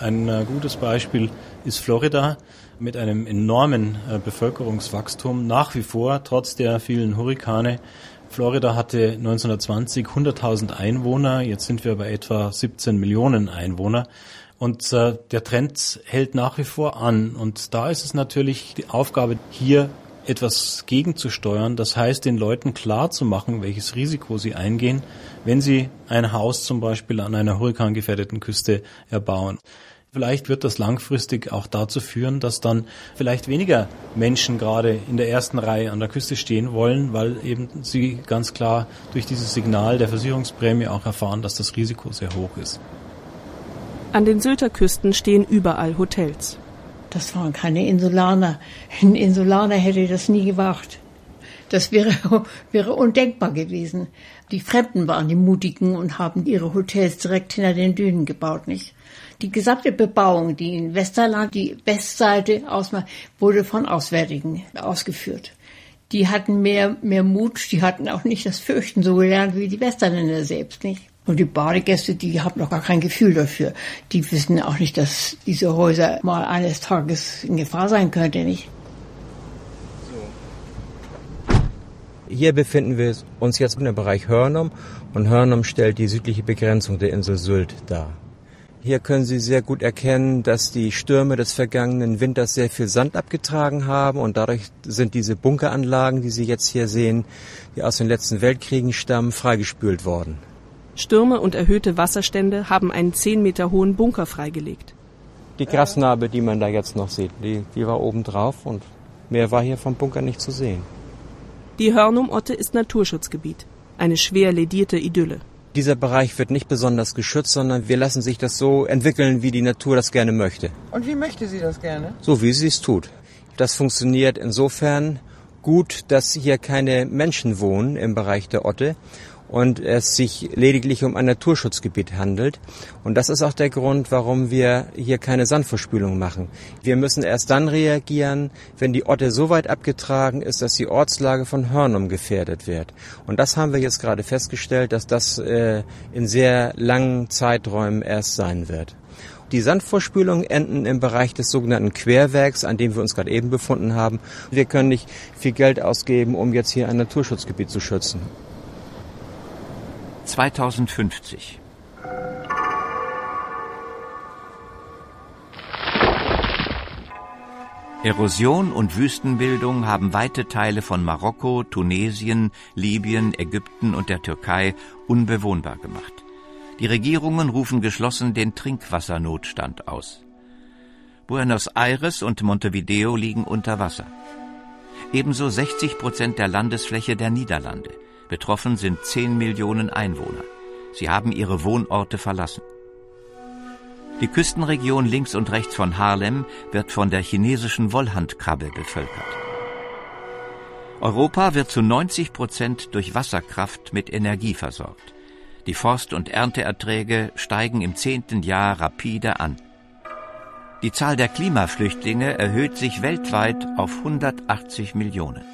Ein äh, gutes Beispiel ist Florida mit einem enormen äh, Bevölkerungswachstum nach wie vor, trotz der vielen Hurrikane. Florida hatte 1920 100.000 Einwohner, jetzt sind wir bei etwa 17 Millionen Einwohner. Und äh, der Trend hält nach wie vor an. Und da ist es natürlich die Aufgabe, hier etwas gegenzusteuern. Das heißt, den Leuten klar zu machen, welches Risiko sie eingehen, wenn sie ein Haus zum Beispiel an einer hurrikangefährdeten Küste erbauen. Vielleicht wird das langfristig auch dazu führen, dass dann vielleicht weniger Menschen gerade in der ersten Reihe an der Küste stehen wollen, weil eben sie ganz klar durch dieses Signal der Versicherungsprämie auch erfahren, dass das Risiko sehr hoch ist. An den Sylter Küsten stehen überall Hotels. Das waren keine Insulaner. Ein Insulaner hätte das nie gewagt. Das wäre, wäre undenkbar gewesen. Die Fremden waren die Mutigen und haben ihre Hotels direkt hinter den Dünen gebaut, nicht? Die gesamte Bebauung, die in Westerland die Westseite ausmacht, wurde von Auswärtigen ausgeführt. Die hatten mehr, mehr Mut, die hatten auch nicht das Fürchten so gelernt wie die Westerländer selbst, nicht? Und die Badegäste, die haben noch gar kein Gefühl dafür. Die wissen auch nicht, dass diese Häuser mal eines Tages in Gefahr sein könnte, nicht? Hier befinden wir uns jetzt in dem Bereich Hörnum und Hörnum stellt die südliche Begrenzung der Insel Sylt dar. Hier können Sie sehr gut erkennen, dass die Stürme des vergangenen Winters sehr viel Sand abgetragen haben und dadurch sind diese Bunkeranlagen, die Sie jetzt hier sehen, die aus den letzten Weltkriegen stammen, freigespült worden. Stürme und erhöhte Wasserstände haben einen 10 Meter hohen Bunker freigelegt. Die Grasnarbe, die man da jetzt noch sieht, die, die war oben drauf und mehr war hier vom Bunker nicht zu sehen. Die Hörnum-Otte ist Naturschutzgebiet. Eine schwer ledierte Idylle. Dieser Bereich wird nicht besonders geschützt, sondern wir lassen sich das so entwickeln, wie die Natur das gerne möchte. Und wie möchte sie das gerne? So wie sie es tut. Das funktioniert insofern gut, dass hier keine Menschen wohnen im Bereich der Otte und es sich lediglich um ein Naturschutzgebiet handelt. Und das ist auch der Grund, warum wir hier keine Sandverspülung machen. Wir müssen erst dann reagieren, wenn die Otte so weit abgetragen ist, dass die Ortslage von Hörnum gefährdet wird. Und das haben wir jetzt gerade festgestellt, dass das äh, in sehr langen Zeiträumen erst sein wird. Die Sandvorspülungen enden im Bereich des sogenannten Querwerks, an dem wir uns gerade eben befunden haben. Wir können nicht viel Geld ausgeben, um jetzt hier ein Naturschutzgebiet zu schützen. 2050. Erosion und Wüstenbildung haben weite Teile von Marokko, Tunesien, Libyen, Ägypten und der Türkei unbewohnbar gemacht. Die Regierungen rufen geschlossen den Trinkwassernotstand aus. Buenos Aires und Montevideo liegen unter Wasser. Ebenso 60 Prozent der Landesfläche der Niederlande. Betroffen sind 10 Millionen Einwohner. Sie haben ihre Wohnorte verlassen. Die Küstenregion links und rechts von Harlem wird von der chinesischen Wollhandkrabbe bevölkert. Europa wird zu 90 Prozent durch Wasserkraft mit Energie versorgt. Die Forst- und Ernteerträge steigen im zehnten Jahr rapide an. Die Zahl der Klimaflüchtlinge erhöht sich weltweit auf 180 Millionen.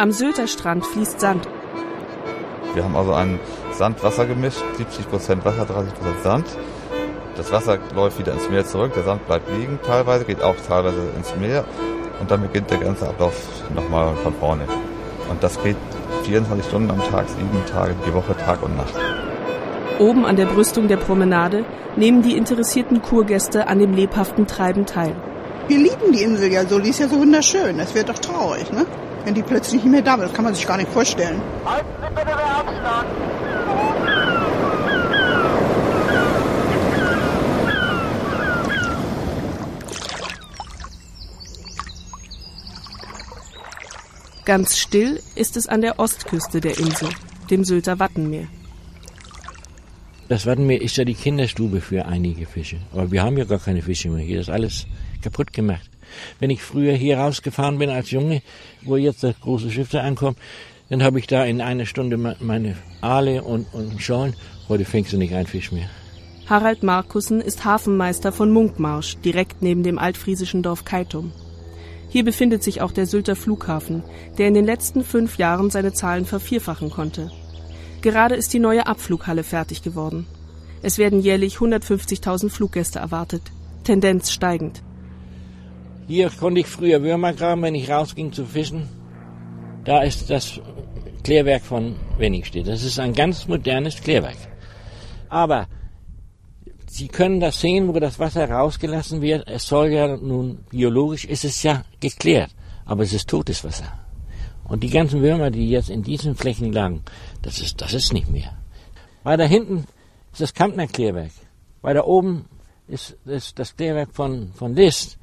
Am Sylter Strand fließt Sand. Wir haben also ein Sand-Wasser-Gemisch, 70% Wasser, 30% Sand. Das Wasser läuft wieder ins Meer zurück, der Sand bleibt liegen teilweise, geht auch teilweise ins Meer und dann beginnt der ganze Ablauf nochmal von vorne. Und das geht 24 Stunden am Tag, sieben Tage die Woche, Tag und Nacht. Oben an der Brüstung der Promenade nehmen die interessierten Kurgäste an dem lebhaften Treiben teil. Wir lieben die Insel ja so, die ist ja so wunderschön. Es wird doch traurig, ne? Wenn die plötzlich nicht mehr da ist, kann man sich gar nicht vorstellen. Halten Sie bitte den Abstand. Ganz still ist es an der Ostküste der Insel. dem Sylter Wattenmeer. Das Wattenmeer ist ja die Kinderstube für einige Fische. Aber wir haben ja gar keine Fische mehr hier. Das ist alles kaputt gemacht. Wenn ich früher hier rausgefahren bin als Junge, wo jetzt das große Schiff da ankommt, dann habe ich da in einer Stunde meine Aale und, und Schorlen. Heute fängst du nicht einen Fisch mehr. Harald Markussen ist Hafenmeister von Munkmarsch, direkt neben dem altfriesischen Dorf Keitum. Hier befindet sich auch der Sylter Flughafen, der in den letzten fünf Jahren seine Zahlen vervierfachen konnte. Gerade ist die neue Abflughalle fertig geworden. Es werden jährlich 150.000 Fluggäste erwartet, Tendenz steigend. Hier konnte ich früher Würmer graben, wenn ich rausging zu fischen. Da ist das Klärwerk von Wenningstedt. Das ist ein ganz modernes Klärwerk. Aber Sie können das sehen, wo das Wasser rausgelassen wird. Es soll ja nun, biologisch ist es ja geklärt, aber es ist totes Wasser. Und die ganzen Würmer, die jetzt in diesen Flächen lagen, das ist, das ist nicht mehr. Weiter hinten ist das Kampner Klärwerk. Weiter oben ist, ist das Klärwerk von, von List.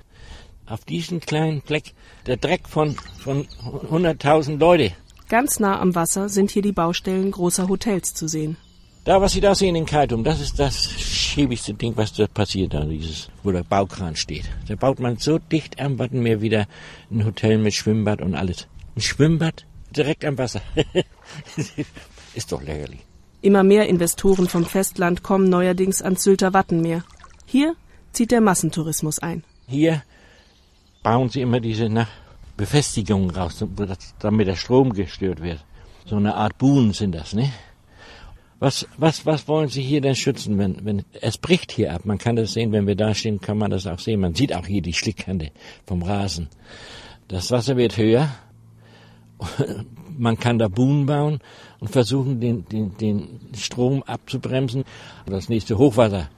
Auf diesem kleinen Fleck der Dreck von, von 100.000 Leute. Ganz nah am Wasser sind hier die Baustellen großer Hotels zu sehen. Da, was Sie da sehen in Kaitum, das ist das schäbigste Ding, was da passiert, da dieses, wo der Baukran steht. Da baut man so dicht am Wattenmeer wieder ein Hotel mit Schwimmbad und alles. Ein Schwimmbad direkt am Wasser. ist doch lächerlich. Immer mehr Investoren vom Festland kommen neuerdings ans Sylter Wattenmeer. Hier zieht der Massentourismus ein. Hier bauen sie immer diese na, Befestigungen raus, damit der Strom gestört wird. So eine Art Buhnen sind das, ne? Was, was, was wollen Sie hier denn schützen, wenn, wenn, es bricht hier ab. Man kann das sehen, wenn wir da stehen, kann man das auch sehen. Man sieht auch hier die Schlickkante vom Rasen. Das Wasser wird höher. Man kann da Buhnen bauen und versuchen, den, den, den Strom abzubremsen. Das nächste Hochwasser,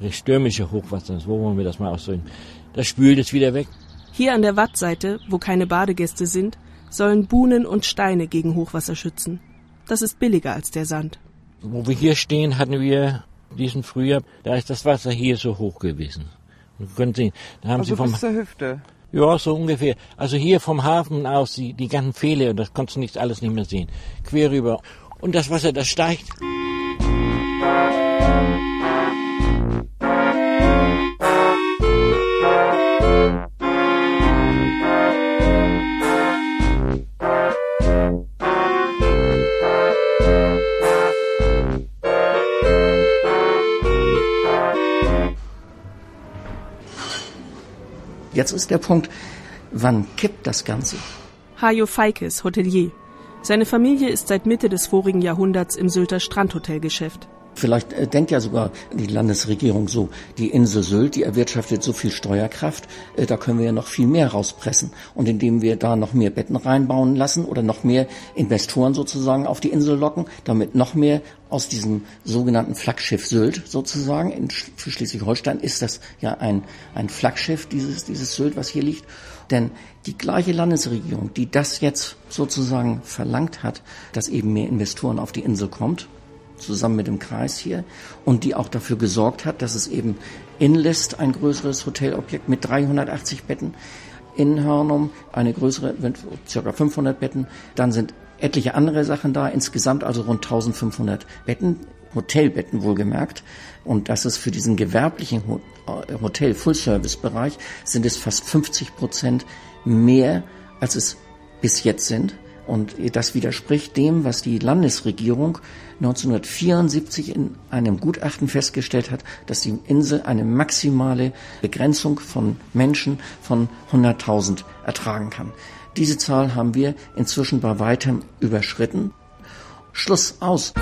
das stürmische Hochwasser, so wollen wir das mal ausdrücken, das spült es wieder weg. Hier an der Wattseite, wo keine Badegäste sind, sollen Buhnen und Steine gegen Hochwasser schützen. Das ist billiger als der Sand. Wo wir hier stehen, hatten wir diesen Frühjahr, da ist das Wasser hier so hoch gewesen. Und können sehen, da haben also sie vom bis zur Hüfte. Ja, so ungefähr. Also hier vom Hafen aus, die, die ganzen Pfähle, und das konntest du nicht alles nicht mehr sehen. Quer rüber. Und das Wasser, das steigt. Jetzt ist der Punkt, wann kippt das Ganze? Hajo Feikes, Hotelier. Seine Familie ist seit Mitte des vorigen Jahrhunderts im Sylter Strandhotelgeschäft. Vielleicht äh, denkt ja sogar die Landesregierung so, die Insel Sylt, die erwirtschaftet so viel Steuerkraft, äh, da können wir ja noch viel mehr rauspressen. Und indem wir da noch mehr Betten reinbauen lassen oder noch mehr Investoren sozusagen auf die Insel locken, damit noch mehr aus diesem sogenannten Flaggschiff Sylt sozusagen, in, Schleswig-Holstein ist das ja ein, ein Flaggschiff, dieses, dieses Sylt, was hier liegt. Denn die gleiche Landesregierung, die das jetzt sozusagen verlangt hat, dass eben mehr Investoren auf die Insel kommt, zusammen mit dem Kreis hier und die auch dafür gesorgt hat, dass es eben in List ein größeres Hotelobjekt mit 380 Betten, in Hörnum eine größere, ca. 500 Betten, dann sind etliche andere Sachen da, insgesamt also rund 1500 Betten, Hotelbetten wohlgemerkt. Und das ist für diesen gewerblichen Hotel Full-Service-Bereich sind es fast 50 Prozent mehr, als es bis jetzt sind. Und das widerspricht dem, was die Landesregierung 1974 in einem Gutachten festgestellt hat, dass die Insel eine maximale Begrenzung von Menschen von 100.000 ertragen kann. Diese Zahl haben wir inzwischen bei weitem überschritten. Schluss aus.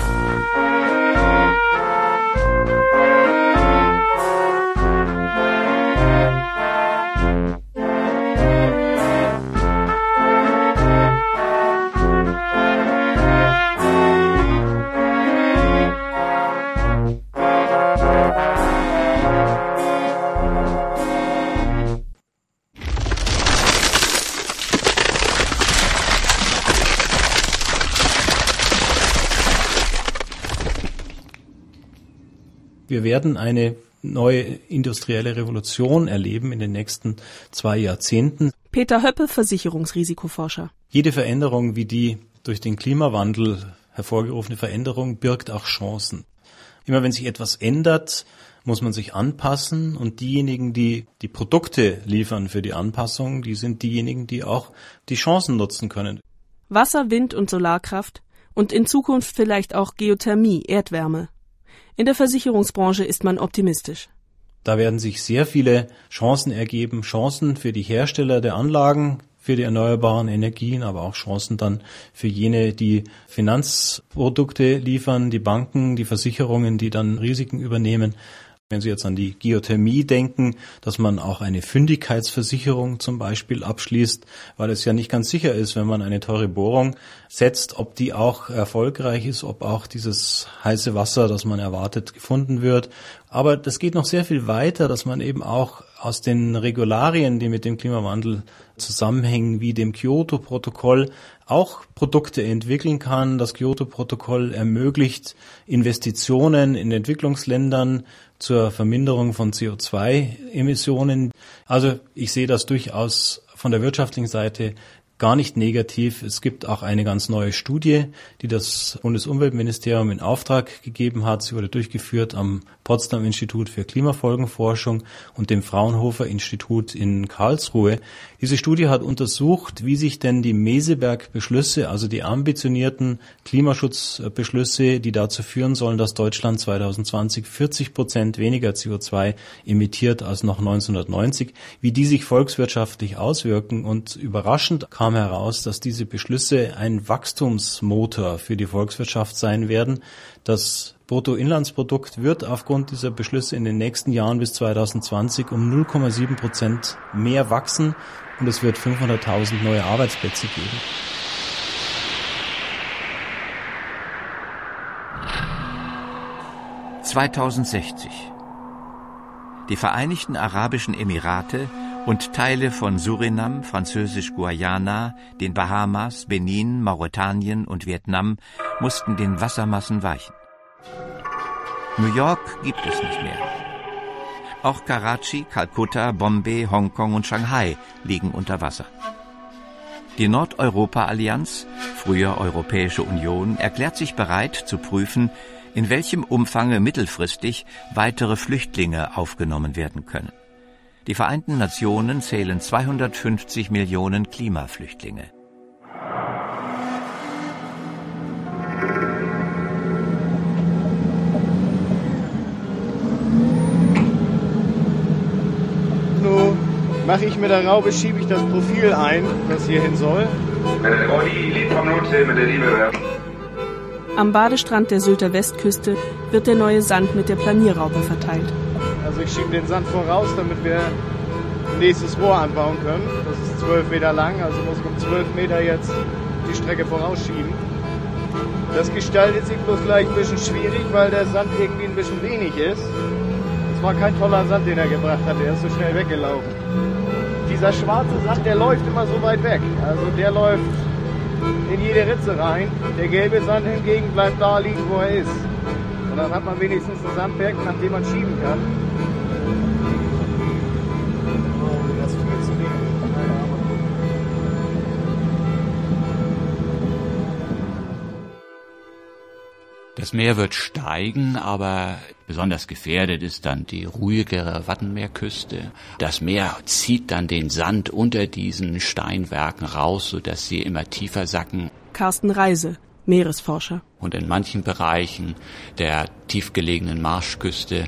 Wir werden eine neue industrielle Revolution erleben in den nächsten zwei Jahrzehnten. Peter Höppe, Versicherungsrisikoforscher. Jede Veränderung wie die durch den Klimawandel hervorgerufene Veränderung birgt auch Chancen. Immer wenn sich etwas ändert, muss man sich anpassen und diejenigen, die die Produkte liefern für die Anpassung, die sind diejenigen, die auch die Chancen nutzen können. Wasser, Wind und Solarkraft und in Zukunft vielleicht auch Geothermie, Erdwärme. In der Versicherungsbranche ist man optimistisch. Da werden sich sehr viele Chancen ergeben, Chancen für die Hersteller der Anlagen, für die erneuerbaren Energien, aber auch Chancen dann für jene, die Finanzprodukte liefern, die Banken, die Versicherungen, die dann Risiken übernehmen. Wenn Sie jetzt an die Geothermie denken, dass man auch eine Fündigkeitsversicherung zum Beispiel abschließt, weil es ja nicht ganz sicher ist, wenn man eine teure Bohrung setzt, ob die auch erfolgreich ist, ob auch dieses heiße Wasser, das man erwartet, gefunden wird. Aber das geht noch sehr viel weiter, dass man eben auch aus den Regularien, die mit dem Klimawandel zusammenhängen, wie dem Kyoto-Protokoll, auch Produkte entwickeln kann. Das Kyoto-Protokoll ermöglicht Investitionen in Entwicklungsländern zur Verminderung von CO2-Emissionen. Also ich sehe das durchaus von der wirtschaftlichen Seite gar nicht negativ. Es gibt auch eine ganz neue Studie, die das Bundesumweltministerium in Auftrag gegeben hat. Sie wurde durchgeführt am Potsdam Institut für Klimafolgenforschung und dem Fraunhofer Institut in Karlsruhe. Diese Studie hat untersucht, wie sich denn die Meseberg-Beschlüsse, also die ambitionierten Klimaschutzbeschlüsse, die dazu führen sollen, dass Deutschland 2020 40 Prozent weniger CO2 emittiert als noch 1990, wie die sich volkswirtschaftlich auswirken. Und überraschend kam kam heraus, dass diese Beschlüsse ein Wachstumsmotor für die Volkswirtschaft sein werden. Das Bruttoinlandsprodukt wird aufgrund dieser Beschlüsse in den nächsten Jahren bis 2020 um 0,7 Prozent mehr wachsen und es wird 500.000 neue Arbeitsplätze geben. ...2060. Die Vereinigten Arabischen Emirate und Teile von Surinam, Französisch-Guayana, den Bahamas, Benin, Mauretanien und Vietnam mussten den Wassermassen weichen. New York gibt es nicht mehr. Auch Karachi, Kalkutta, Bombay, Hongkong und Shanghai liegen unter Wasser. Die Nordeuropa-Allianz, früher Europäische Union, erklärt sich bereit zu prüfen, in welchem Umfange mittelfristig weitere Flüchtlinge aufgenommen werden können. Die Vereinten Nationen zählen 250 Millionen Klimaflüchtlinge. Nun mache ich mit der Raube, schiebe ich das Profil ein, das hier hin soll. Am Badestrand der Sylter Westküste wird der neue Sand mit der Planierraupe verteilt. Also ich schiebe den Sand voraus, damit wir ein nächstes Rohr anbauen können. Das ist zwölf Meter lang, also muss ich um zwölf Meter jetzt die Strecke vorausschieben. Das gestaltet sich bloß gleich ein bisschen schwierig, weil der Sand irgendwie ein bisschen wenig ist. Es war kein toller Sand, den er gebracht hat, der ist so schnell weggelaufen. Dieser schwarze Sand, der läuft immer so weit weg. Also der läuft in jede Ritze rein. Der gelbe Sand hingegen bleibt da liegen, wo er ist. Und dann hat man wenigstens ein Sandberg, nach dem man schieben kann. Das Meer wird steigen, aber besonders gefährdet ist dann die ruhigere Wattenmeerküste. Das Meer zieht dann den Sand unter diesen Steinwerken raus, sodass sie immer tiefer sacken. Carsten Reise, Meeresforscher. Und in manchen Bereichen der tiefgelegenen Marschküste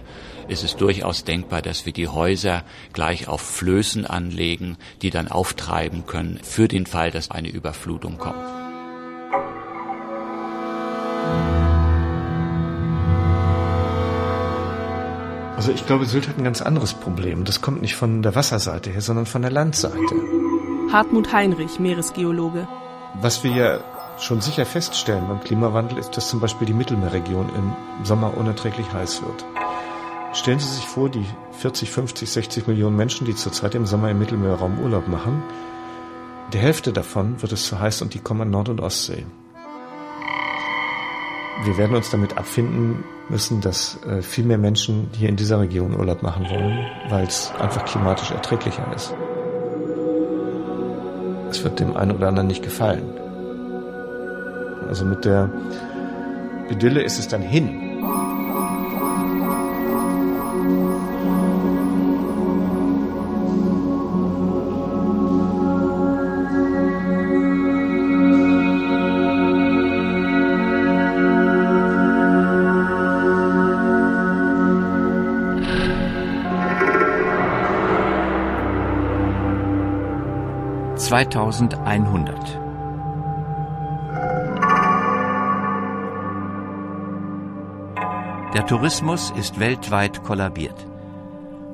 ist es durchaus denkbar, dass wir die Häuser gleich auf Flößen anlegen, die dann auftreiben können für den Fall, dass eine Überflutung kommt. Also ich glaube, Sylt hat ein ganz anderes Problem. Das kommt nicht von der Wasserseite her, sondern von der Landseite. Hartmut Heinrich, Meeresgeologe. Was wir ja schon sicher feststellen beim Klimawandel ist, dass zum Beispiel die Mittelmeerregion im Sommer unerträglich heiß wird. Stellen Sie sich vor, die 40, 50, 60 Millionen Menschen, die zurzeit im Sommer im Mittelmeerraum Urlaub machen, der Hälfte davon wird es zu heiß und die kommen an Nord- und Ostsee. Wir werden uns damit abfinden müssen, dass äh, viel mehr Menschen hier in dieser Region Urlaub machen wollen, weil es einfach klimatisch erträglicher ist. Es wird dem einen oder anderen nicht gefallen. Also mit der Bedille ist es dann hin. Zweitausendeinhundert. Der Tourismus ist weltweit kollabiert.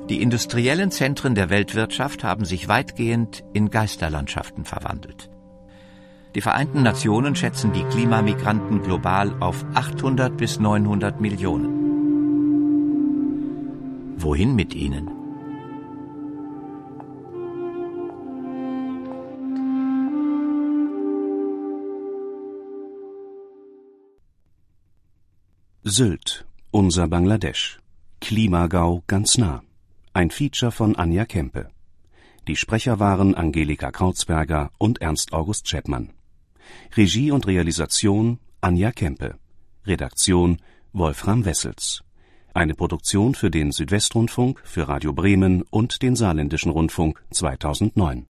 Die industriellen Zentren der Weltwirtschaft haben sich weitgehend in Geisterlandschaften verwandelt. Die Vereinten Nationen schätzen die Klimamigranten global auf 800 bis 900 Millionen. Wohin mit ihnen? Sylt, unser Bangladesch. Klimagau ganz nah. Ein Feature von Anja Kempe. Die Sprecher waren Angelika Krautsberger und Ernst August Chapman. Regie und Realisation Anja Kempe. Redaktion Wolfram Wessels. Eine Produktion für den Südwestrundfunk, für Radio Bremen und den Saarländischen Rundfunk 2009.